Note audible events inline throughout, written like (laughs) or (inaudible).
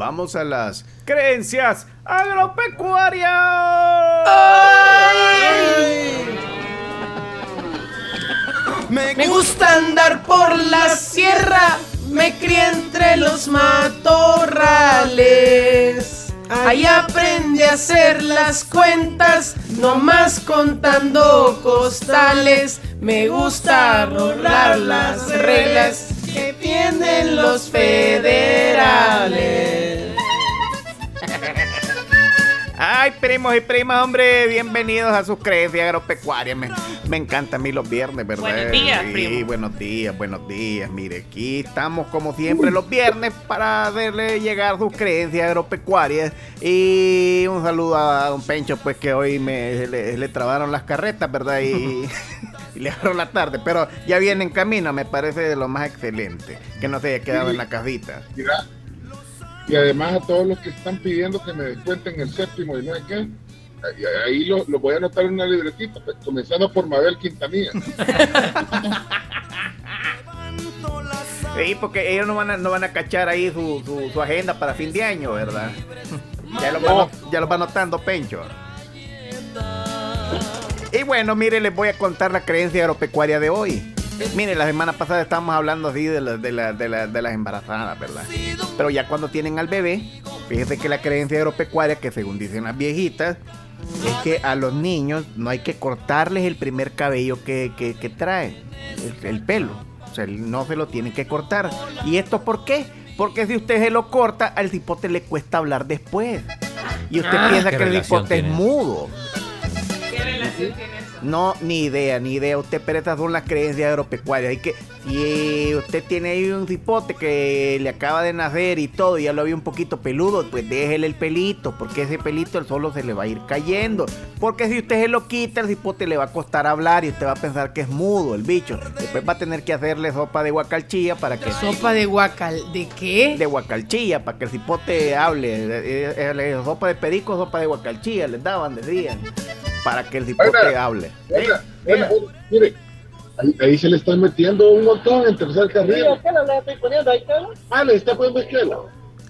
vamos a las creencias agropecuarias. Me gusta andar por la sierra, me crié entre los matorrales. Ahí aprendí a hacer las cuentas, no más contando costales. Me gusta rolar las reglas que tienen los federales. Ay, primos y primas, hombre, bienvenidos a sus creencias agropecuarias. Me, me encanta a mí los viernes, ¿verdad? Buenos días, Sí, primo. buenos días, buenos días. Mire, aquí estamos como siempre los viernes para hacerle llegar sus creencias agropecuarias. Y un saludo a don Pencho, pues que hoy me, le, le trabaron las carretas, ¿verdad? Y, (laughs) y le agarró la tarde. Pero ya viene en camino, me parece de lo más excelente. Que no se haya quedado en la casita. Mira, y además a todos los que están pidiendo que me descuenten el séptimo y no sé qué, ahí, lo, lo voy a anotar en una libretita, pues, comenzando por Mabel Quintanilla. Sí, porque ellos no van a, no van a cachar ahí su, su, su agenda para fin de año, ¿verdad? (laughs) Ya lo, va, ya lo va notando Pencho. Y bueno, mire, les voy a contar la creencia agropecuaria de hoy. Mire, la semana pasada estábamos hablando así de, la- de, la- de, la- de las embarazadas, ¿verdad? Pero ya cuando tienen al bebé, fíjese que la creencia agropecuaria, que según dicen las viejitas, es que a los niños no hay que cortarles el primer cabello que, que, que traen, el, el pelo. O sea, no se lo tienen que cortar. ¿Y esto por qué? Porque si usted se lo corta, al cipote le cuesta hablar después. Y usted Ah. piensa ¿Qué que el cipote es mudo. ¿Qué relación tiene? No, ni idea, ni idea. Usted, pero estas son las creencias agropecuarias. Y que si usted tiene ahí un cipote que le acaba de nacer y todo, y ya lo había un poquito peludo, pues déjele el pelito, porque ese pelito el solo se le va a ir cayendo. Porque si usted se lo quita, el cipote le va a costar hablar y usted va a pensar que es mudo el bicho. Después va a tener que hacerle sopa de guacalchilla para que Sopa de guacal, ¿de qué? de guacalchilla para que el cipote hable. Eh, eh, eh, sopa de perico, sopa de guacalchilla, les daban, decían. Para que el cipote Oiga, hable. Oiga, oiga, oiga, mire, ahí, ahí se le están metiendo un montón en tercer carril. Ah, le está poniendo esquela.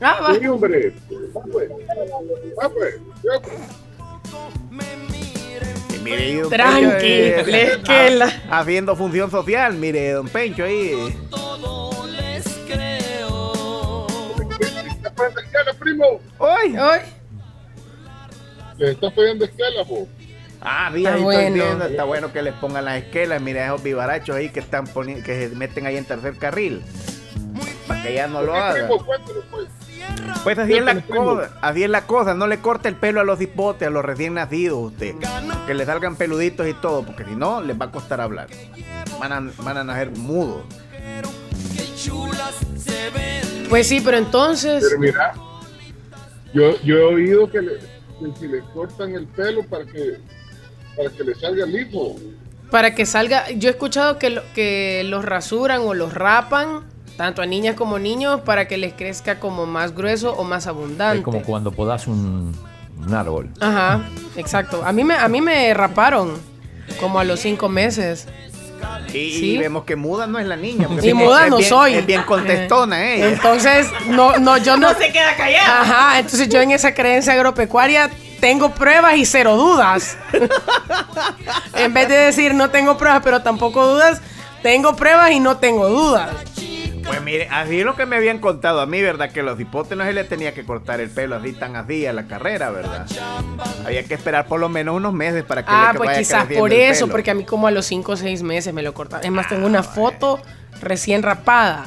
Ah, va. Sí, hombre. Va, pues. Va, pues. Ya, pues. Mire, don Tranqui, Pencho, eh, le esquela. ha- Haciendo función social, mire, don Pencho ahí. Le está poniendo esquela, primo. ¡Uy! Ay, Le está poniendo esquela, po. Ah, sí, Está ahí bueno. estoy viendo. Está bueno que les pongan las esquelas. Mira esos vivarachos ahí que están poniendo, que se meten ahí en tercer carril. Para que ya no lo ¿Qué, hagan. pues. Pues así es la cosa, así es la cosa, no le corte el pelo a los hipotes, a los recién nacidos usted. Que le salgan peluditos y todo, porque si no, les va a costar hablar. Van a, van a nacer mudos. Pues sí, pero entonces. Pero mira, yo, yo he oído que, le- que si le cortan el pelo para que, para que le salga liso. Para que salga, yo he escuchado que, lo- que los rasuran o los rapan, tanto a niñas como niños, para que les crezca como más grueso o más abundante. Es como cuando podas un, un árbol. Ajá, exacto. A mí me, a mí me raparon como a los cinco meses. Y, Sí. vemos que muda no es la niña. Y muda no bien- soy. Es bien contestona ella. Entonces, no, no, yo no. (laughs) No se queda callada. Ajá, entonces yo en esa creencia agropecuaria tengo pruebas y cero dudas. (laughs) en vez de decir no tengo pruebas, pero tampoco dudas, tengo pruebas y no tengo dudas. Pues mire, así es lo que me habían contado a mí, ¿verdad? Que los hipotes no se le tenía que cortar el pelo así tan así a la carrera, ¿verdad? Había que esperar por lo menos unos meses para que Ah, le pues vaya quizás por eso, porque a mí como a los 5 o 6 meses me lo cortaron. Es más, tengo una foto recién rapada.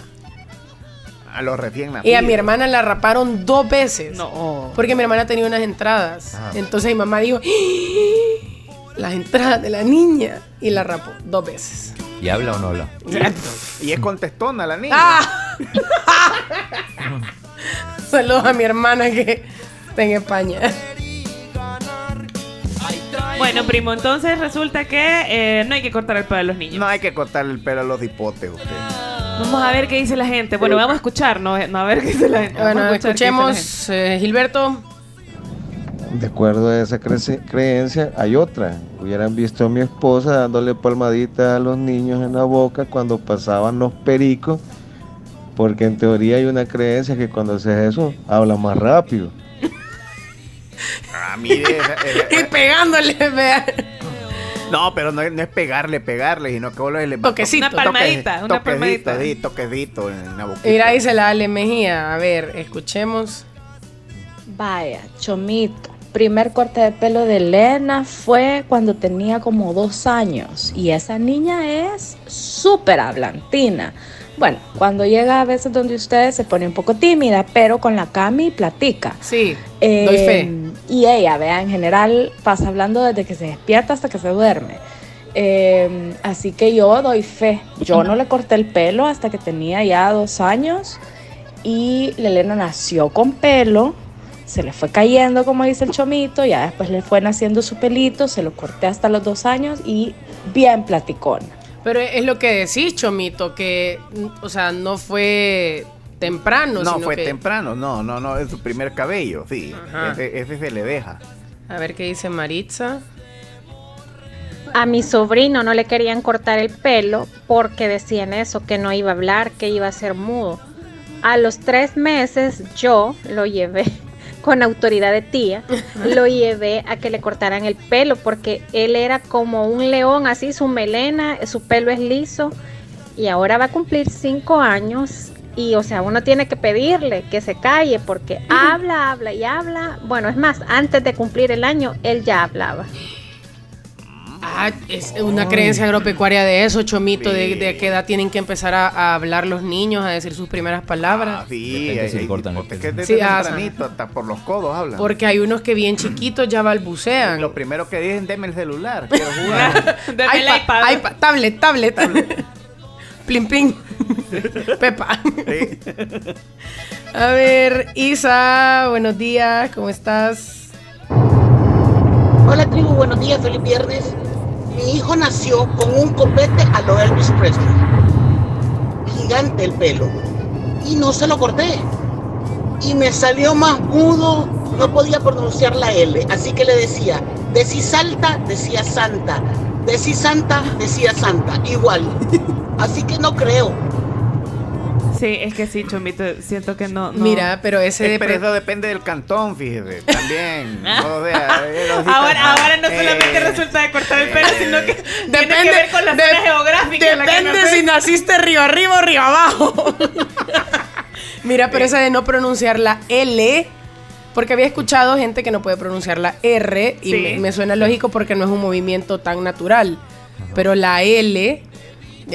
A los recién nacidos. Y a mi hermana la raparon dos veces. No. Porque mi hermana tenía unas entradas. Ah. Entonces mi mamá dijo, "¡Ah! las entradas de la niña. Y la rapó dos veces. ¿Y habla o no habla? Y es contestona la niña. ¡Ah! (laughs) Saludos a mi hermana que está en España. Bueno, primo, entonces resulta que eh, no hay que cortar el pelo a los niños. No hay que cortarle el pelo a los hipotes, usted. Vamos a ver qué dice la gente. Bueno, vamos a escuchar, ¿no? No, a ver qué dice la gente. Vamos Bueno, a escuchemos, eh, Gilberto. De acuerdo a esa creencia, hay otra. Hubieran visto a mi esposa dándole palmaditas a los niños en la boca cuando pasaban los pericos Porque en teoría hay una creencia que cuando haces eso, habla más rápido. Ah, mire, esa- esa- (laughs) Y pegándole, vea. No, pero no, es- no es pegarle, pegarle, sino que vos le Toquecito. Una palmadita, una toquecito, palmadita. Toquecito en la boquita. Mira, dice la Ale Mejía. A ver, escuchemos. Vaya, Chomito. Primer corte de pelo de Elena fue cuando tenía como dos años y esa niña es súper hablantina. Bueno, cuando llega a veces donde ustedes se pone un poco tímida, pero con la Cami platica. Sí, Eh, doy fe. Y ella, vea, en general pasa hablando desde que se despierta hasta que se duerme. Eh, así que yo doy fe. Yo no le corté el pelo hasta que tenía ya dos años y la Elena nació con pelo. Se le fue cayendo, como dice el chomito, ya después le fue naciendo su pelito, se lo corté hasta los dos años y bien platicona. Pero es lo que decís, Chomito, que, o sea, no fue temprano, No, sino fue que- temprano, no, no, no, es su primer cabello, sí. Ese se le deja. A ver qué dice Maritza. A mi sobrino no le querían cortar el pelo porque decían eso, que no iba a hablar, que iba a ser mudo. A los tres meses yo lo llevé con autoridad de tía, lo llevé a que le cortaran el pelo porque él era como un león, así su melena, su pelo es liso y ahora va a cumplir cinco años y o sea, uno tiene que pedirle que se calle porque habla, habla y habla. Bueno, es más, antes de cumplir el año, él ya hablaba. Ah, es una creencia agropecuaria de eso, Chomito, de, Sí. de qué edad tienen que empezar a, a hablar los niños, a decir sus primeras Ah, palabras. sí, hay- si le hay- cortan porque desde Sí, ah, tempranito, hasta por los codos hablan. Porque hay unos que bien chiquitos ya balbucean. Lo primero que dicen, deme el celular, quiero jugar. Dame el iPad, iPad. iPad, tablet, tablet. (laughs) (laughs) Plim, plim. Pepa. Sí. (laughs) A ver, Isa, buenos días, ¿cómo estás? Hola tribu, buenos días, feliz viernes. Mi hijo nació con un copete a lo Elvis Presley. Gigante el pelo. Y no se lo corté. Y me salió más mudo, no podía pronunciar la L. Así que le decía, de si salta, decía santa. De si santa, decía santa. Igual. Así que no creo. Sí, es que sí, Chomito, siento que no. no. Mira, pero ese Eh, de pero eso depende del cantón, fíjese. También. (laughs) o sea, eh, Ahora, ahora no solamente eh, resulta de cortar el pelo, sino que tiene que Depende- ver con la de- zona geográfica. en la que Depende si naciste río arriba o río abajo. (laughs) Mira, pero esa de no pronunciar la L, porque había escuchado gente que no puede pronunciar la R y Sí. me, me suena lógico porque no es un movimiento tan natural. Pero la L,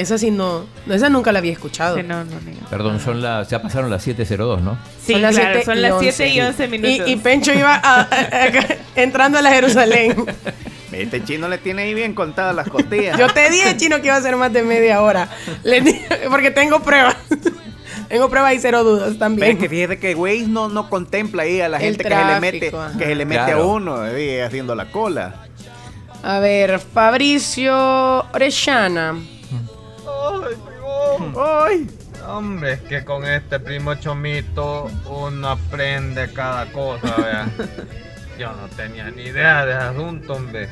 esa sí no, no, esa nunca la había escuchado. Sí, no, no, Perdón, son las, ya pasaron las 7.02, ¿no? Sí, Son las claro, siete son y las once. 7 y 11 minutos. Y, y Pencho iba a- a- a- (laughs) entrando a la Jerusalén. (laughs) Este chino le tiene ahí bien contadas las costillas. Yo te dije, chino, que iba a ser más de media hora. Le (laughs) porque tengo pruebas. tengo pruebas y cero dudas Pero también. es que fíjese que Waze no, no contempla ahí a la El gente que se le mete, ajá. que se le mete Claro. a uno eh, haciendo la cola. A ver, Fabricio Orellana. ¡Ay! Hombre, es que con este primo chomito uno aprende cada cosa, vea. (laughs) Yo no tenía ni idea de ese asunto, hombre.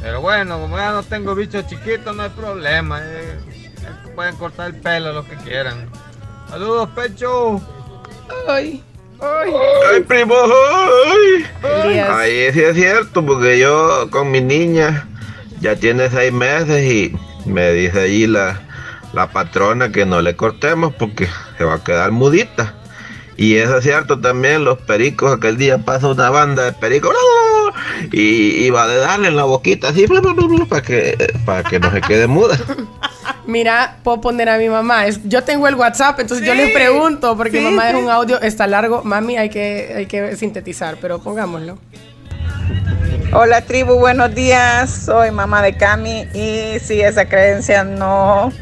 Pero bueno, como ya no tengo bichos chiquitos, no hay problema. eh. Pueden cortar el pelo lo que quieran. Saludos, Pecho. Ay, Ay, primo, ay. Elías. Ahí sí es cierto, porque yo con mi niña ya tiene seis meses y me dice allí la, la patrona que no le cortemos porque se va a quedar mudita. Y eso es cierto también, los pericos, aquel día pasa una banda de pericos y, y va de darle en la boquita así para que, para que no se quede muda. (laughs) Mira, puedo poner a mi mamá. Es- yo tengo el WhatsApp, entonces yo les pregunto, porque sí, mamá es un audio, está largo. Mami, hay que, hay que sintetizar, pero pongámoslo. Hola tribu, buenos días. Soy mamá de Cami y sí, esa creencia no,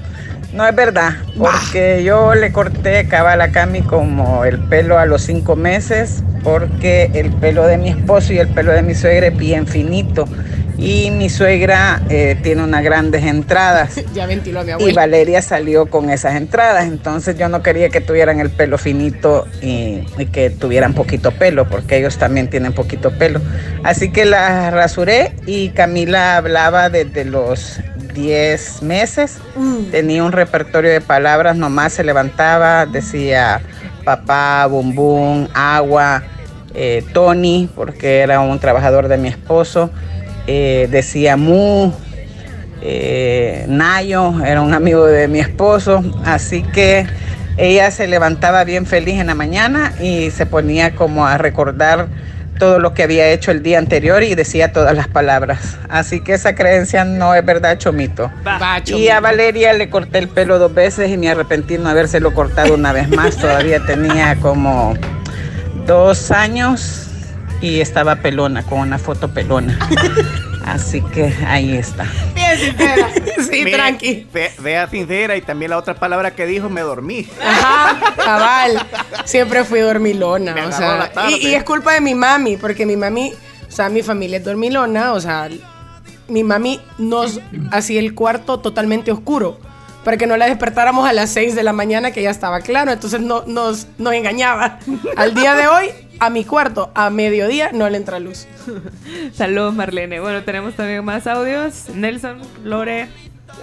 no es verdad, porque yo le corté cabal a Cami como el pelo a los cinco meses, porque el pelo de mi esposo y el pelo de mi suegra es bien finito y mi suegra eh, tiene unas grandes entradas. (laughs) Ya ventiló a mi Y. Valeria salió con esas entradas, entonces yo no quería que tuvieran el pelo finito y, y que tuvieran poquito pelo, porque ellos también tienen poquito pelo. Así que la rasuré y Camila hablaba desde los 10 meses. Tenía un repertorio de palabras, nomás se levantaba, decía papá, bum, agua, eh, Tony, porque era un trabajador de mi esposo, eh, decía mu, eh, Nayo, era un amigo de mi esposo, así que ella se levantaba bien feliz en la mañana y se ponía como a recordar todo lo que había hecho el día anterior y decía todas las palabras. Así que esa creencia no es verdad, Chomito. Va, Y Chomito. a Valeria le corté el pelo dos veces y me arrepentí no habérselo cortado una vez más. (laughs) Todavía tenía como dos años y estaba pelona, con una foto pelona. (laughs) Así que ahí está. Bien sincera. (laughs) Sí, tranqui. ve- Vea sincera y también la otra palabra que dijo, me dormí. Ajá, cabal. Siempre fui dormilona. Me o agarró sea, la tarde. y, y es culpa de mi mami, porque mi mami, o sea, mi familia es dormilona, o sea, mi mami nos hacía el cuarto totalmente oscuro. Para que no la despertáramos a las 6 de la mañana, que ya estaba claro. Entonces no, nos, nos engañaba. Al día de hoy, a mi cuarto, a mediodía, no le entra luz. (laughs) Saludos, Marlene. Bueno, tenemos también más audios. Nelson, Lore.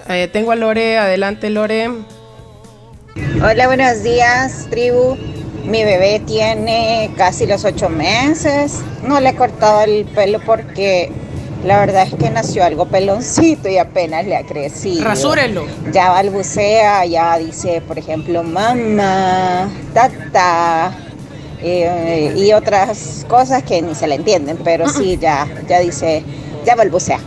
Eh, tengo a Lore, adelante Lore. Hola, buenos días, tribu. Mi bebé tiene casi los ocho meses. No le he cortado el pelo porque la verdad es que nació algo peloncito y apenas le ha crecido. Rasúrelo. Ya balbucea, ya dice, por ejemplo, mamá, tata. Eh, y otras cosas que ni se le entienden, pero sí, ya, ya dice, ya balbucea.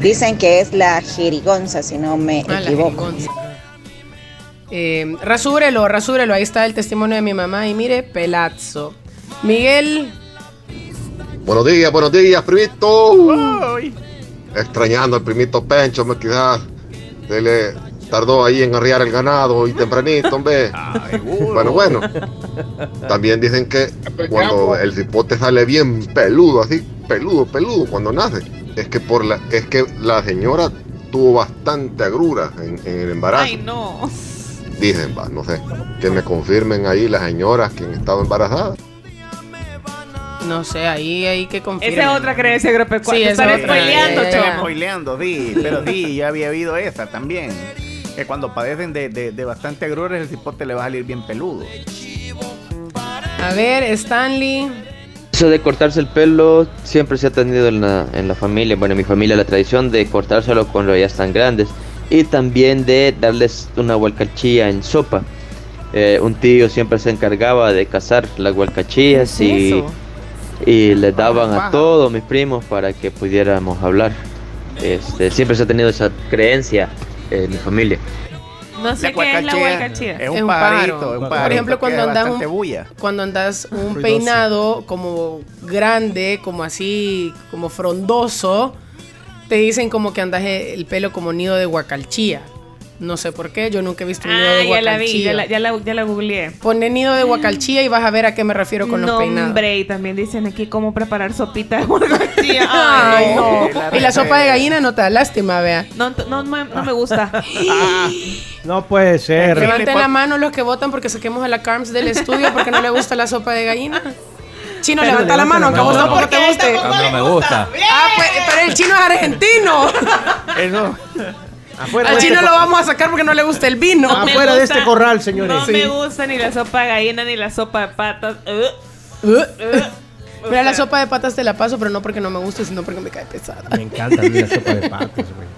Dicen que es la jerigonza, si no me Ah, la equivoco. Eh, rasúrelo, rasúrelo. Ahí está el testimonio de mi mamá. Y mire, pelazo. Miguel. Buenos días, buenos días, primito. Extrañando al primito Pencho, me quizás se le tardó ahí en arriar el ganado y tempranito, hombre. (laughs) Bueno, bueno. También dicen que cuando el cipote sale bien peludo, así, peludo, peludo, cuando nace, es que por la, es que la señora tuvo bastante agrura en, en el embarazo. Ay, no. Dicen, va, no sé, que me confirmen ahí las señoras que han estado embarazadas. No sé, ahí hay que confirmar. Esa es otra creencia Sí, agropecuaria. esa Están spoileando, ya. Spoileando, sí, pero sí, ya había habido esa también. Que cuando padecen de, de, de bastante agruras, el cipote le va a salir bien peludo. A ver, Stanley. Eso de cortarse el pelo siempre se ha tenido en la, en la familia, bueno, en mi familia la tradición de cortárselo cuando ya están grandes y también de darles una hualcachilla en sopa. Eh, un tío siempre se encargaba de cazar las hualcachillas ¿Qué es y, y les daban a todos mis primos para que pudiéramos hablar. Este, siempre se ha tenido esa creencia en mi familia. No sé La qué es la hualcachía. es un pajarito, es un Por pajarito ejemplo, que cuando andas un, bulla. cuando andas un Ruidoso. peinado como grande, como así, como frondoso, te dicen como que andas el pelo como nido de guacalchía. No sé por qué, yo nunca he visto un nido Ah, de ya la vi, guacalchía. ya la, ya la, ya la googleé. Pone nido de guacalchía y vas a ver a qué me refiero con los No, peinados. hombre, y también dicen aquí cómo preparar sopita de hualcachía. (laughs) Ay, no. la Y la sopa de gallina no te da lástima, vea. No, no, me- no me gusta. (laughs) No puede ser. Levanten la mano los que votan porque saquemos a la Carms del estudio porque no le gusta la sopa de gallina. Chino, Pero levanta la mano, aunque a vos No, te guste. No me gusta. Ah, pues, pero el chino es argentino. (laughs) Eso. Afuera Al de chino este lo vamos a sacar porque no le gusta el vino. No Afuera de este corral, señores. No Sí. me gusta ni la sopa de gallina ni la sopa de patas. Uh, Uh, Mira, la sopa de patas te la paso, pero no porque no me guste, sino porque me cae pesada. Me encanta a mí la sopa de patas, güey.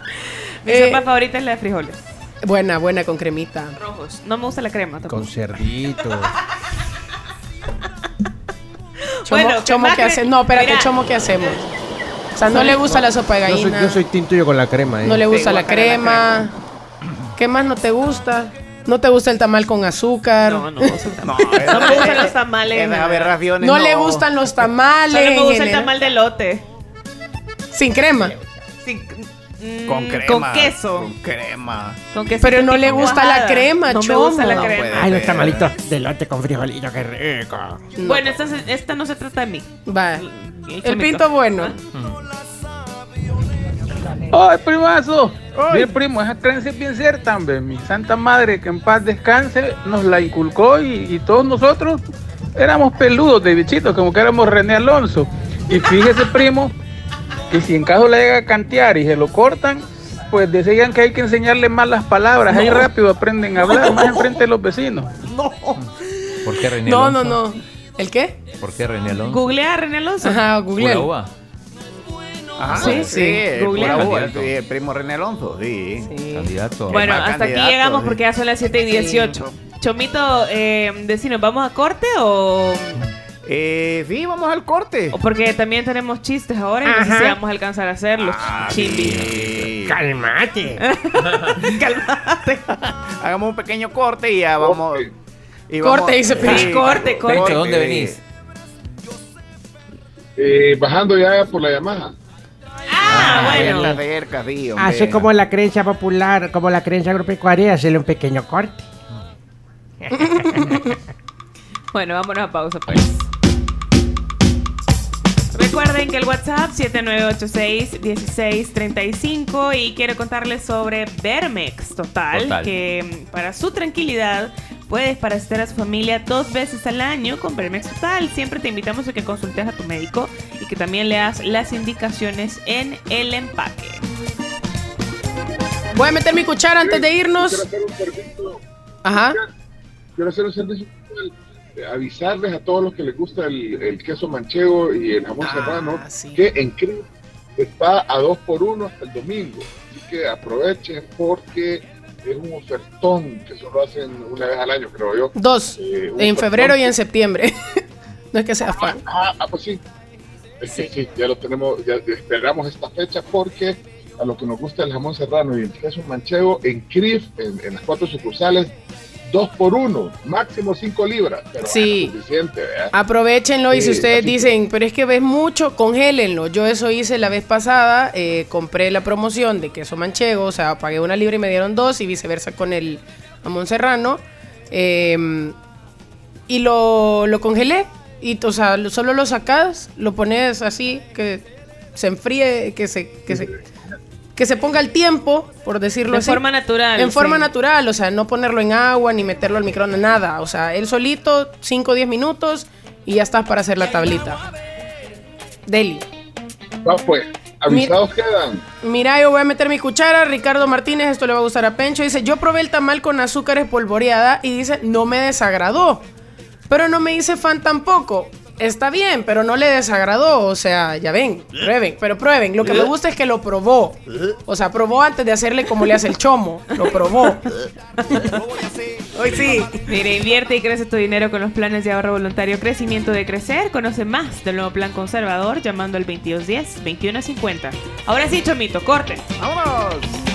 Mi Eh, sopa favorita es la de frijoles. Buena, buena, con cremita. Rojos. No me gusta la crema tampoco. Con cerdito. Chomo, Bueno, chomo ¿qué hacemos? No, espérate, Mira. chomo, ¿qué hacemos? O sea, no le gusta la sopa de Yo soy, gallina. yo soy tinto yo con la crema, ¿eh? No le gusta la crema. ¿Qué más no te gusta? ¿No te gusta el tamal con azúcar? No, no. (laughs) No, No me gustan los (laughs) tamales. Nada. aberraciones No le gustan los tamales. Solo me gusta el tamal de lote. Sin crema. Sí, mm, Con crema. Con queso. Con crema. Con queso Pero no le gusta la crema, No me gusta la crema. Ay, los tamalitos de lote con frijolito, qué rico. Bueno, esta, no se trata de mí. Va. El pinto bueno. ¡Ay, primazo! Bien, primo, esa creencia es bien cierta, hombre. Mi santa madre, que en paz descanse, nos la inculcó y, y todos nosotros éramos peludos de bichitos, como que éramos René Alonso. Y fíjese, primo, que si en caso le llega a cantear y se lo cortan, pues decían que hay que enseñarle más las palabras, ahí No. rápido aprenden a hablar, más enfrente de los vecinos. (laughs) No. ¿Por qué René No, no, Alonso? no. ¿El qué? ¿Por qué René Alonso? Googlea a René Alonso. Ajá, Pura Google. uva. Ajá, Sí, sí, sí, Google. Candidato. sí, el primo René Alonso, sí. Candidato. Bueno, hasta aquí llegamos sí. porque ya son las 7 y 18. Chomito, eh, decinos, ¿vamos a corte o...? Eh, sí, vamos al corte. o Porque también tenemos chistes ahora y no sé Ajá. si vamos a alcanzar a hacerlos. Ah, sí. Calmate. (laughs) (laughs) Calmate. Hagamos un pequeño corte y ya vamos. y vamos- Corte, dice. Sí, Corte, corte. Pencho, ¿dónde sí. venís? Eh, bajando ya por la Yamaha. Ah, bueno. sí. Hace como la creencia popular, como la creencia agropecuaria, hacerle un pequeño corte. (laughs) Bueno, vámonos a pausa pues. Recuerden que el WhatsApp 7986-1635 y quiero contarles sobre Vermex Total, Total. que mm, para su tranquilidad puedes parasitar a su familia dos veces al año con Vermex Total. Siempre te invitamos a que consultes a tu médico y que también leas las indicaciones en el empaque. Voy a meter mi cuchara antes de Quiero irnos. hacer un servicio, Ajá. quiero hacer un servicio eh, avisarles a todos los que les gusta el, el queso manchego y el jamón Ah, serrano sí. que en Cris está a 2 por 1 hasta el domingo. Así que aprovechen porque es un ofertón que solo hacen una vez al año, creo yo. Dos. Eh, En febrero y en septiembre. (laughs) no es que sea fan. Ah, ah, pues sí. Es que sí, ya lo tenemos, ya esperamos esta fecha porque a lo que nos gusta el jamón serrano y el queso manchego, en CRIF, en, en las cuatro sucursales, dos por uno, máximo cinco libras. Pero Sí. es suficiente, ¿verdad? Aprovechenlo y si ustedes que- dicen, pero es que ves mucho, congélenlo. Yo eso hice la vez pasada, eh, compré la promoción de queso manchego, o sea, pagué una libra y me dieron dos y viceversa con el jamón serrano. eh, y lo, lo congelé. Y, o sea, lo- solo lo sacas, lo pones así, que se enfríe, que se, que se, que se ponga el tiempo, por decirlo De así. forma natural, En forma natural, o sea, no ponerlo en agua ni meterlo al microondas, nada. O sea, él solito, 5 o 10 minutos y ya estás para hacer la tablita. Deli. Va, pues, avisados quedan. Mira, yo voy a meter mi cuchara. Ricardo Martínez, esto le va a gustar a Pencho. Dice: Yo probé el tamal con azúcar espolvoreada y dice: No me desagradó. Pero no me hice fan tampoco. Está bien, pero no le desagradó. O sea, ya ven, prueben, pero prueben. Lo que me gusta es que lo probó. O sea, probó antes de hacerle como le hace el chomo. Lo probó. Hoy sí. Mire, invierte y crece tu dinero con los planes de ahorro voluntario Crecimiento de Crecer. Conoce más del nuevo plan conservador llamando al 2210-2150. Ahora sí, Chomito, corte. ¡Vámonos!